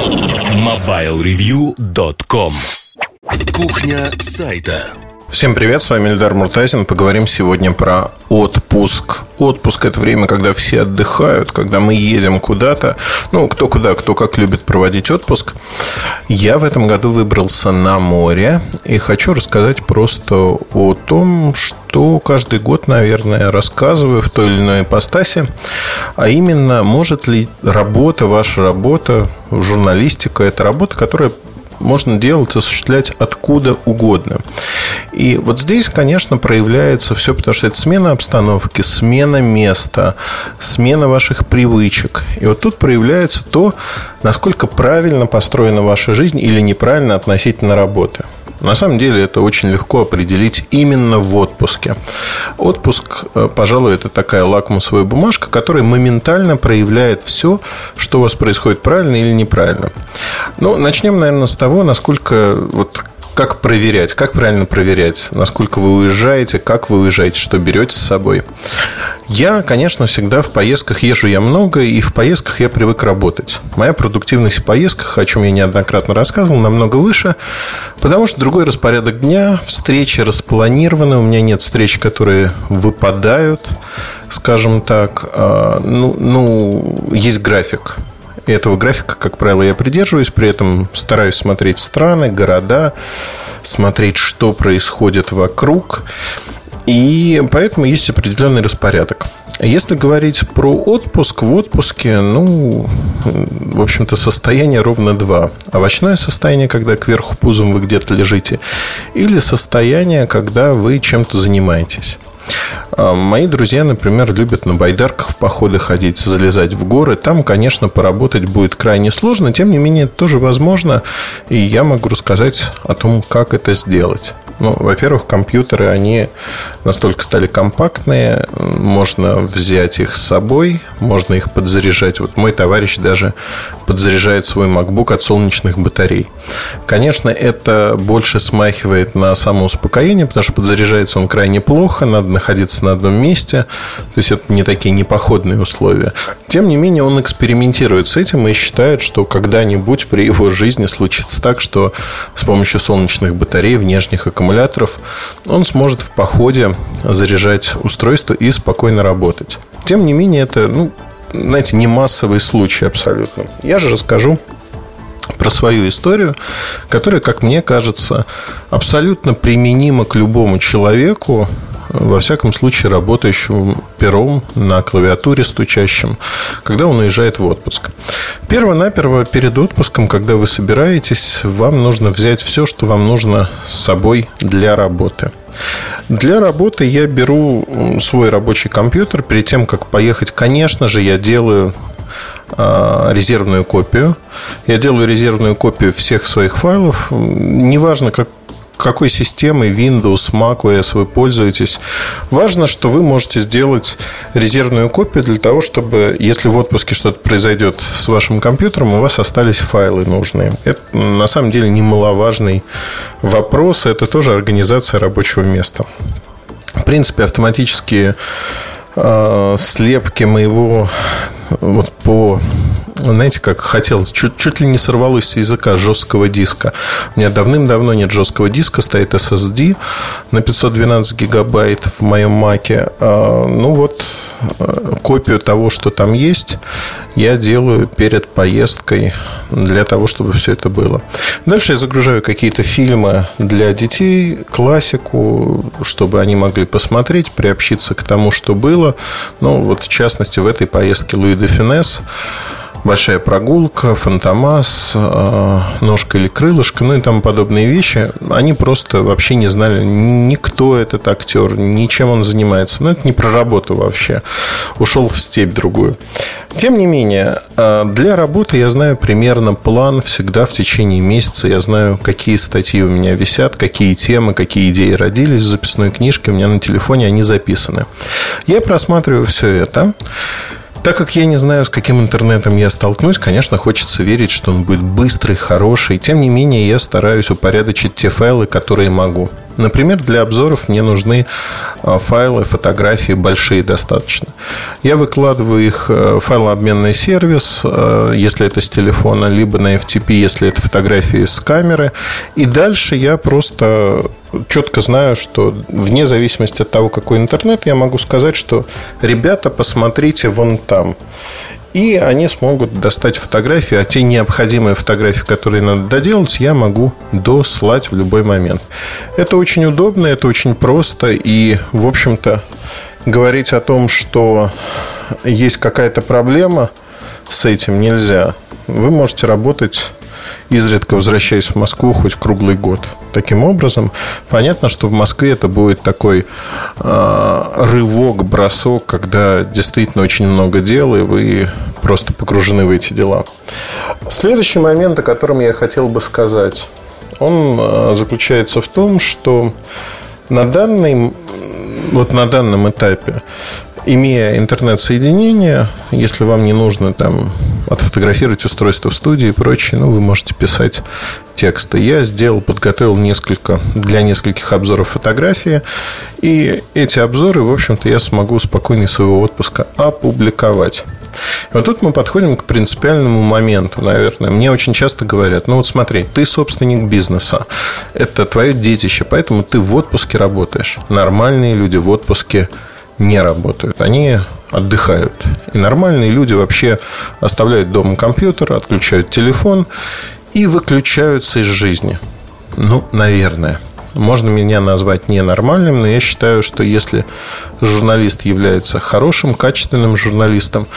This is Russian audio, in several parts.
MobileReview.com Кухня сайта Всем привет, с вами Эльдар Муртазин. Поговорим сегодня про отпуск. Отпуск – это время, когда все отдыхают, когда мы едем куда-то. Ну, кто куда, кто как любит проводить отпуск. Я в этом году выбрался на море и хочу рассказать просто о том, что каждый год, наверное, рассказываю в той или иной ипостаси, а именно, может ли работа, ваша работа, журналистика – это работа, которая можно делать, осуществлять откуда угодно. И вот здесь, конечно, проявляется все, потому что это смена обстановки, смена места, смена ваших привычек. И вот тут проявляется то, насколько правильно построена ваша жизнь или неправильно относительно работы. На самом деле это очень легко определить именно в отпуске. Отпуск, э, пожалуй, это такая лакмусовая бумажка, которая моментально проявляет все, что у вас происходит правильно или неправильно. Ну, начнем, наверное, с того, насколько вот как проверять? Как правильно проверять? Насколько вы уезжаете? Как вы уезжаете? Что берете с собой? Я, конечно, всегда в поездках езжу я много, и в поездках я привык работать. Моя продуктивность в поездках, о чем я неоднократно рассказывал, намного выше, потому что другой распорядок дня, встречи распланированы, у меня нет встреч, которые выпадают, скажем так. А, ну, ну есть график. Этого графика, как правило, я придерживаюсь. При этом стараюсь смотреть страны, города, смотреть, что происходит вокруг. И поэтому есть определенный распорядок. Если говорить про отпуск, в отпуске, ну, в общем-то, состояние ровно два. Овощное состояние, когда кверху пузом вы где-то лежите, или состояние, когда вы чем-то занимаетесь. А, мои друзья, например, любят на байдарках в походы ходить, залезать в горы. Там, конечно, поработать будет крайне сложно. Тем не менее, это тоже возможно. И я могу рассказать о том, как это сделать. Ну, во-первых, компьютеры, они настолько стали компактные, можно взять их с собой, можно их подзаряжать. Вот мой товарищ даже подзаряжает свой MacBook от солнечных батарей. Конечно, это больше смахивает на самоуспокоение, потому что подзаряжается он крайне плохо, надо находиться на одном месте, то есть это не такие непоходные условия. Тем не менее, он экспериментирует с этим и считает, что когда-нибудь при его жизни случится так, что с помощью солнечных батарей, внешних аккумуляторов он сможет в походе заряжать устройство и спокойно работать. Тем не менее, это, ну, знаете, не массовый случай абсолютно. Я же расскажу про свою историю, которая, как мне кажется, абсолютно применима к любому человеку, во всяком случае, работающему пером на клавиатуре стучащим, когда он уезжает в отпуск. Перво-наперво перед отпуском, когда вы собираетесь, вам нужно взять все, что вам нужно с собой для работы. Для работы я беру свой рабочий компьютер. Перед тем, как поехать, конечно же, я делаю а, резервную копию. Я делаю резервную копию всех своих файлов. Неважно, как, какой системой Windows, Mac OS вы пользуетесь. Важно, что вы можете сделать резервную копию для того, чтобы, если в отпуске что-то произойдет с вашим компьютером, у вас остались файлы нужные. Это на самом деле немаловажный вопрос. Это тоже организация рабочего места. В принципе, автоматические э, слепки моего вот по знаете, как хотел, чуть, чуть ли не сорвалось с языка жесткого диска. У меня давным-давно нет жесткого диска, стоит SSD на 512 гигабайт в моем маке. А, ну вот, э, копию того, что там есть, я делаю перед поездкой для того, чтобы все это было. Дальше я загружаю какие-то фильмы для детей, классику, чтобы они могли посмотреть, приобщиться к тому, что было. Ну, вот в частности, в этой поездке Луи де Финес большая прогулка, фантомас, э, ножка или крылышко, ну и тому подобные вещи, они просто вообще не знали, никто этот актер, ничем он занимается. Ну, это не про работу вообще. Ушел в степь другую. Тем не менее, э, для работы я знаю примерно план всегда в течение месяца. Я знаю, какие статьи у меня висят, какие темы, какие идеи родились в записной книжке. У меня на телефоне они записаны. Я просматриваю все это. Так как я не знаю, с каким интернетом я столкнусь, конечно, хочется верить, что он будет быстрый, хороший. Тем не менее, я стараюсь упорядочить те файлы, которые могу. Например, для обзоров мне нужны а, файлы, фотографии большие достаточно. Я выкладываю их э, в файлообменный сервис, э, если это с телефона, либо на FTP, если это фотографии с камеры. И дальше я просто четко знаю, что вне зависимости от того, какой интернет, я могу сказать, что ребята, посмотрите вон там. И они смогут достать фотографии, а те необходимые фотографии, которые надо доделать, я могу дослать в любой момент. Это очень удобно, это очень просто. И, в общем-то, говорить о том, что есть какая-то проблема с этим нельзя. Вы можете работать изредка возвращаясь в Москву хоть круглый год. Таким образом, понятно, что в Москве это будет такой э, рывок, бросок, когда действительно очень много дел, и вы просто погружены в эти дела. Следующий момент, о котором я хотел бы сказать, он э, заключается в том, что на данный, вот на данном этапе имея интернет-соединение, если вам не нужно там отфотографировать устройство в студии и прочее, ну, вы можете писать тексты. Я сделал, подготовил несколько, для нескольких обзоров фотографии, и эти обзоры, в общем-то, я смогу спокойно своего отпуска опубликовать. И вот тут мы подходим к принципиальному моменту, наверное. Мне очень часто говорят, ну вот смотри, ты собственник бизнеса, это твое детище, поэтому ты в отпуске работаешь. Нормальные люди в отпуске не работают. Они отдыхают. И нормальные люди вообще оставляют дома компьютер, отключают телефон и выключаются из жизни. Ну, наверное. Можно меня назвать ненормальным, но я считаю, что если журналист является хорошим, качественным журналистом,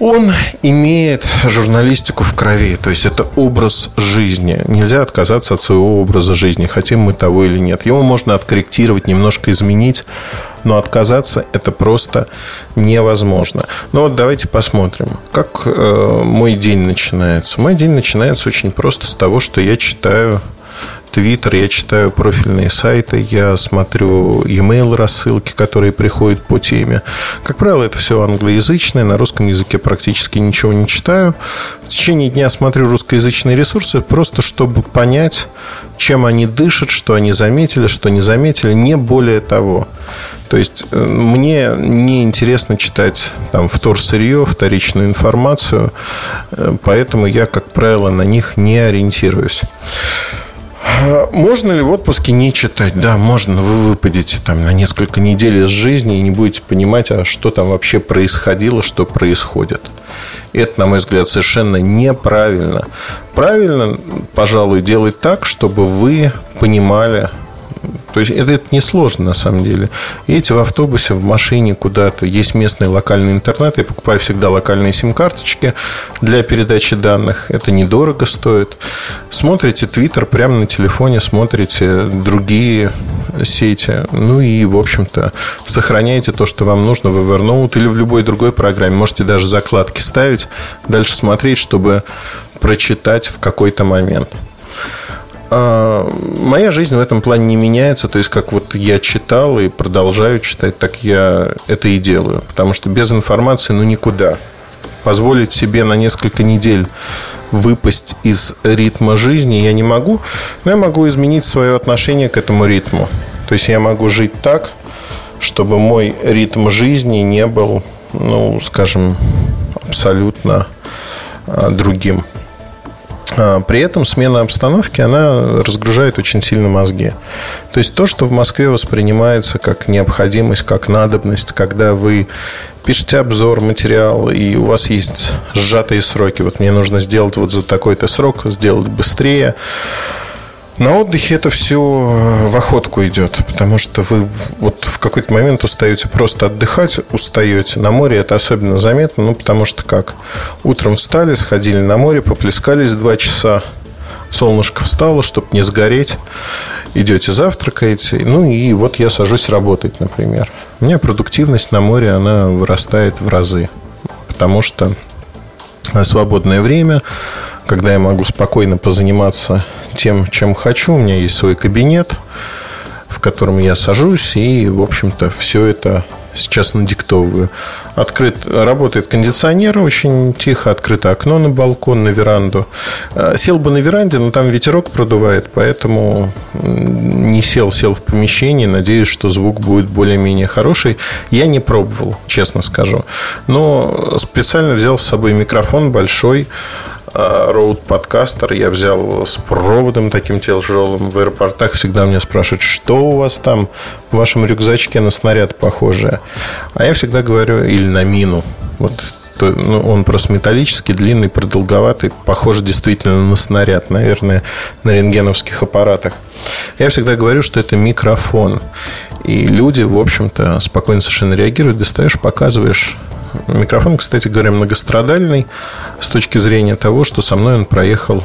он имеет журналистику в крови, то есть это образ жизни. Нельзя отказаться от своего образа жизни, хотим мы того или нет. Его можно откорректировать, немножко изменить, но отказаться это просто невозможно. Ну вот давайте посмотрим, как э, мой день начинается. Мой день начинается очень просто с того, что я читаю Твиттер, я читаю профильные сайты, я смотрю e-mail рассылки, которые приходят по теме. Как правило, это все англоязычное, на русском языке практически ничего не читаю. В течение дня смотрю русскоязычные ресурсы, просто чтобы понять, чем они дышат, что они заметили, что не заметили, не более того. То есть э, мне не интересно читать там вторсырье, вторичную информацию, э, поэтому я, как правило, на них не ориентируюсь. Можно ли в отпуске не читать? Да, можно. Вы выпадете там на несколько недель из жизни и не будете понимать, а что там вообще происходило, что происходит. Это, на мой взгляд, совершенно неправильно. Правильно, пожалуй, делать так, чтобы вы понимали, то есть это, это несложно на самом деле. Едете в автобусе, в машине куда-то, есть местный локальный интернет, я покупаю всегда локальные сим-карточки для передачи данных, это недорого стоит. Смотрите Твиттер прямо на телефоне, смотрите другие сети, ну и, в общем-то, сохраняйте то, что вам нужно в Evernote или в любой другой программе. Можете даже закладки ставить, дальше смотреть, чтобы прочитать в какой-то момент. А, моя жизнь в этом плане не меняется. То есть, как вот я читал и продолжаю читать, так я это и делаю. Потому что без информации, ну, никуда. Позволить себе на несколько недель выпасть из ритма жизни я не могу, но я могу изменить свое отношение к этому ритму. То есть, я могу жить так, чтобы мой ритм жизни не был, ну, скажем, абсолютно а, другим. А, при этом смена обстановки, она разгружает очень сильно мозги. То есть то, что в Москве воспринимается как необходимость, как надобность, когда вы пишете обзор, материал, и у вас есть сжатые сроки. Вот мне нужно сделать вот за такой-то срок, сделать быстрее. На отдыхе это все э, в охотку идет, потому что вы вот в какой-то момент устаете просто отдыхать, устаете. На море это особенно заметно, ну, потому что как? Утром встали, сходили на море, поплескались два часа, солнышко встало, чтобы не сгореть, идете завтракаете, ну и вот я сажусь работать, например. У меня продуктивность на море, она вырастает в разы, потому что свободное время, когда я могу спокойно позаниматься тем, чем хочу. У меня есть свой кабинет, в котором я сажусь, и, в общем-то, все это сейчас надиктовываю. Открыт, работает кондиционер очень тихо, открыто окно на балкон, на веранду. Э, сел бы на веранде, но там ветерок продувает, поэтому не сел, сел в помещении. Надеюсь, что звук будет более-менее хороший. Я не пробовал, честно скажу. Но специально взял с собой микрофон большой, Роуд подкастер я взял с проводом таким тяжелым. В аэропортах всегда меня спрашивают, что у вас там в вашем рюкзачке на снаряд похожее. А я всегда говорю, или на мину. Вот ну, он просто металлический, длинный, продолговатый, похож действительно на снаряд, наверное, на рентгеновских аппаратах. Я всегда говорю, что это микрофон. И люди, в общем-то, спокойно совершенно реагируют. Достаешь, показываешь Микрофон, кстати говоря, многострадальный с точки зрения того, что со мной он проехал э,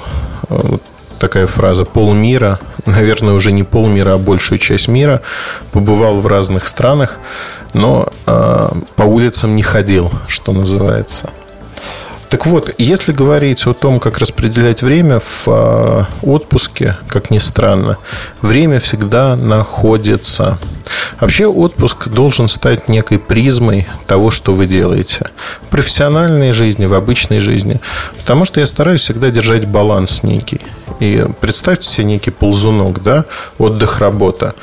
вот такая фраза полмира, наверное, уже не полмира, а большую часть мира, побывал в разных странах, но э, по улицам не ходил, что называется. Так вот, если говорить о том, как распределять время в э, отпуске, как ни странно, время всегда находится. Вообще отпуск должен стать некой призмой того, что вы делаете. В профессиональной жизни, в обычной жизни. Потому что я стараюсь всегда держать баланс некий. И представьте себе некий ползунок, да, отдых, работа.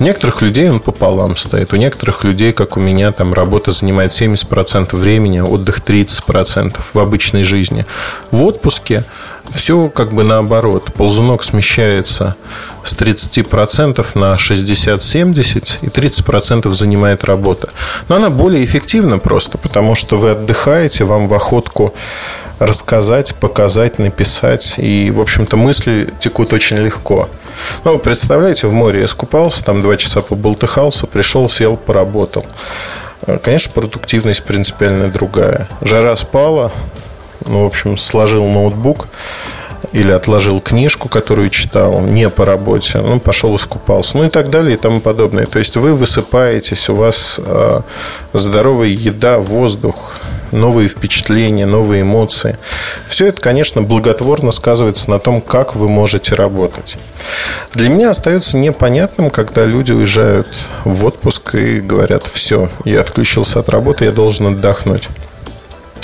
У некоторых людей он пополам стоит. У некоторых людей, как у меня, там работа занимает 70% времени, отдых 30% в обычной жизни. В отпуске все как бы наоборот. Ползунок смещается с 30% на 60-70, и 30% занимает работа. Но она более эффективна просто, потому что вы отдыхаете, вам в охотку рассказать, показать, написать. И, в общем-то, мысли текут очень легко. Ну, представляете, в море искупался, там два часа поболтыхался, пришел, сел, поработал. Конечно, продуктивность принципиально другая. Жара спала, ну, в общем, сложил ноутбук или отложил книжку, которую читал, не по работе, ну, пошел искупался, ну и так далее и тому подобное. То есть вы высыпаетесь, у вас э, здоровая еда, воздух, новые впечатления, новые эмоции. Все это, конечно, благотворно сказывается на том, как вы можете работать. Для меня остается непонятным, когда люди уезжают в отпуск и говорят, все, я отключился от работы, я должен отдохнуть.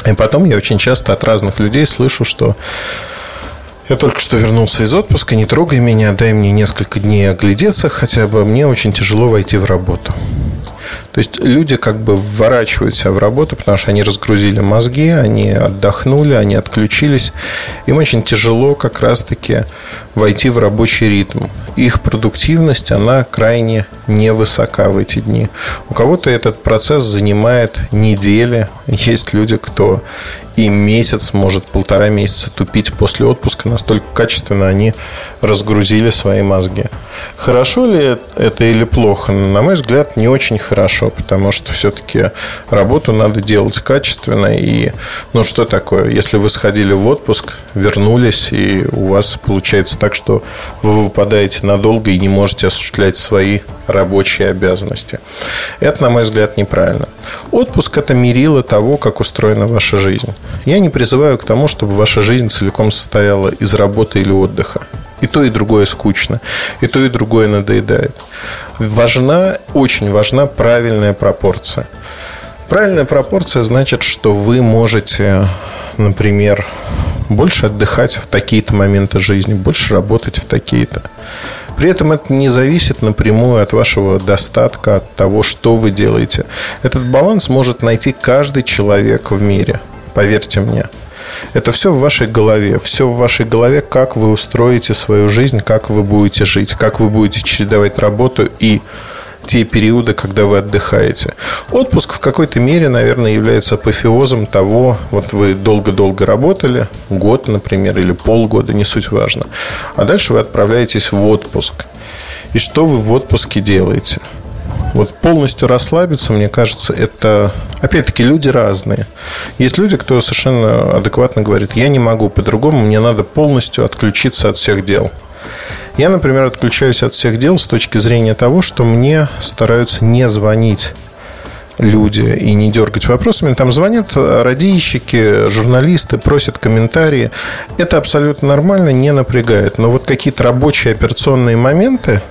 И потом я очень часто от разных людей слышу, что я только что вернулся из отпуска, не трогай меня, дай мне несколько дней оглядеться хотя бы, мне очень тяжело войти в работу. То есть люди как бы вворачивают себя в работу, потому что они разгрузили мозги, они отдохнули, они отключились. Им очень тяжело как раз-таки войти в рабочий ритм. Их продуктивность, она крайне невысока в эти дни. У кого-то этот процесс занимает недели. Есть люди, кто и месяц, может полтора месяца тупить после отпуска, настолько качественно они разгрузили свои мозги. Хорошо ли это или плохо? На мой взгляд, не очень хорошо, потому что все-таки работу надо делать качественно. И, ну, что такое, если вы сходили в отпуск, вернулись, и у вас получается так, что вы выпадаете надолго и не можете осуществлять свои рабочие обязанности. Это, на мой взгляд, неправильно. Отпуск – это мерило того, как устроена ваша жизнь. Я не призываю к тому, чтобы ваша жизнь целиком состояла из работы или отдыха. И то, и другое скучно. И то, и другое надоедает. Важна, очень важна правильная пропорция. Правильная пропорция значит, что вы можете, например, больше отдыхать в такие-то моменты жизни, больше работать в такие-то. При этом это не зависит напрямую от вашего достатка, от того, что вы делаете. Этот баланс может найти каждый человек в мире. Поверьте мне. Это все в вашей голове. Все в вашей голове, как вы устроите свою жизнь, как вы будете жить, как вы будете чередовать работу и те периоды, когда вы отдыхаете. Отпуск в какой-то мере, наверное, является апофеозом того, вот вы долго-долго работали, год, например, или полгода, не суть важно. А дальше вы отправляетесь в отпуск. И что вы в отпуске делаете? Вот полностью расслабиться, мне кажется, это... Опять-таки, люди разные. Есть люди, кто совершенно адекватно говорит, я не могу по-другому, мне надо полностью отключиться от всех дел. Я, например, отключаюсь от всех дел с точки зрения того, что мне стараются не звонить люди и не дергать вопросами. Там звонят радищики, журналисты, просят комментарии. Это абсолютно нормально, не напрягает. Но вот какие-то рабочие операционные моменты,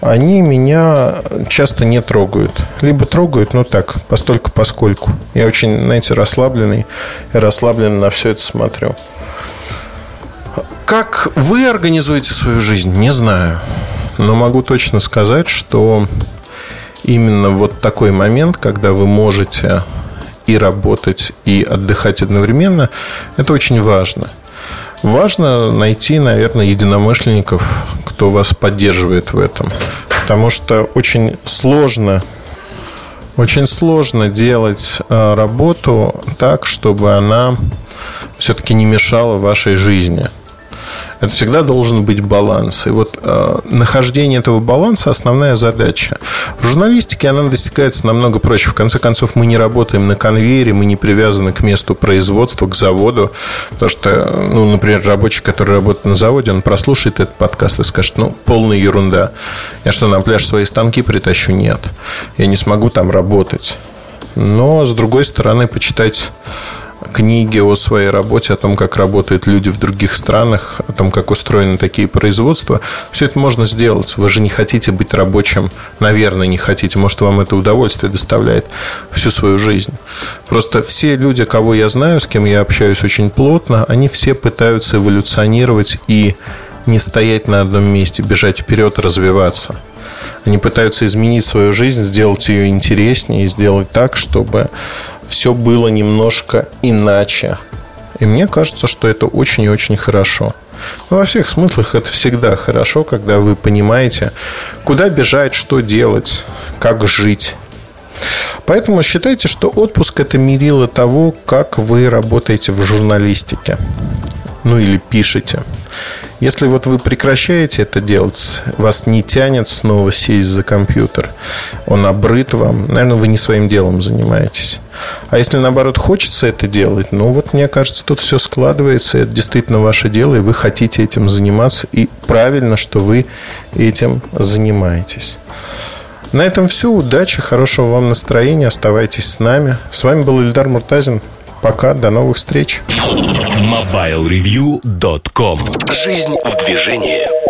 они меня часто не трогают. Либо трогают, ну так, постольку поскольку. Я очень, знаете, расслабленный и расслабленно на все это смотрю. Как вы организуете свою жизнь, не знаю. Но могу точно сказать, что именно вот такой момент, когда вы можете и работать, и отдыхать одновременно, это очень важно. Важно найти, наверное, единомышленников, кто вас поддерживает в этом. Потому что очень сложно очень сложно делать э, работу так, чтобы она все-таки не мешала вашей жизни. Это всегда должен быть баланс. И вот э, нахождение этого баланса – основная задача. В журналистике она достигается намного проще. В конце концов, мы не работаем на конвейере, мы не привязаны к месту производства, к заводу. Потому что, ну, например, рабочий, который работает на заводе, он прослушает этот подкаст и скажет, ну, полная ерунда. Я что, на пляж свои станки притащу? Нет. Я не смогу там работать. Но, с другой стороны, почитать книги о своей работе, о том, как работают люди в других странах, о том, как устроены такие производства. Все это можно сделать. Вы же не хотите быть рабочим, наверное, не хотите. Может, вам это удовольствие доставляет всю свою жизнь. Просто все люди, кого я знаю, с кем я общаюсь очень плотно, они все пытаются эволюционировать и не стоять на одном месте, бежать вперед, развиваться. Они пытаются изменить свою жизнь, сделать ее интереснее сделать так, чтобы все было немножко иначе. И мне кажется, что это очень и очень хорошо. Но во всех смыслах это всегда хорошо, когда вы понимаете, куда бежать, что делать, как жить. Поэтому считайте, что отпуск – это мерило того, как вы работаете в журналистике. Ну или пишете. Если вот вы прекращаете это делать, вас не тянет снова сесть за компьютер, он обрыт вам, наверное, вы не своим делом занимаетесь. А если, наоборот, хочется это делать, ну вот, мне кажется, тут все складывается, это действительно ваше дело, и вы хотите этим заниматься, и правильно, что вы этим занимаетесь. На этом все. Удачи, хорошего вам настроения. Оставайтесь с нами. С вами был Ильдар Муртазин. Пока, до новых встреч. MobileReview.com Жизнь в движении.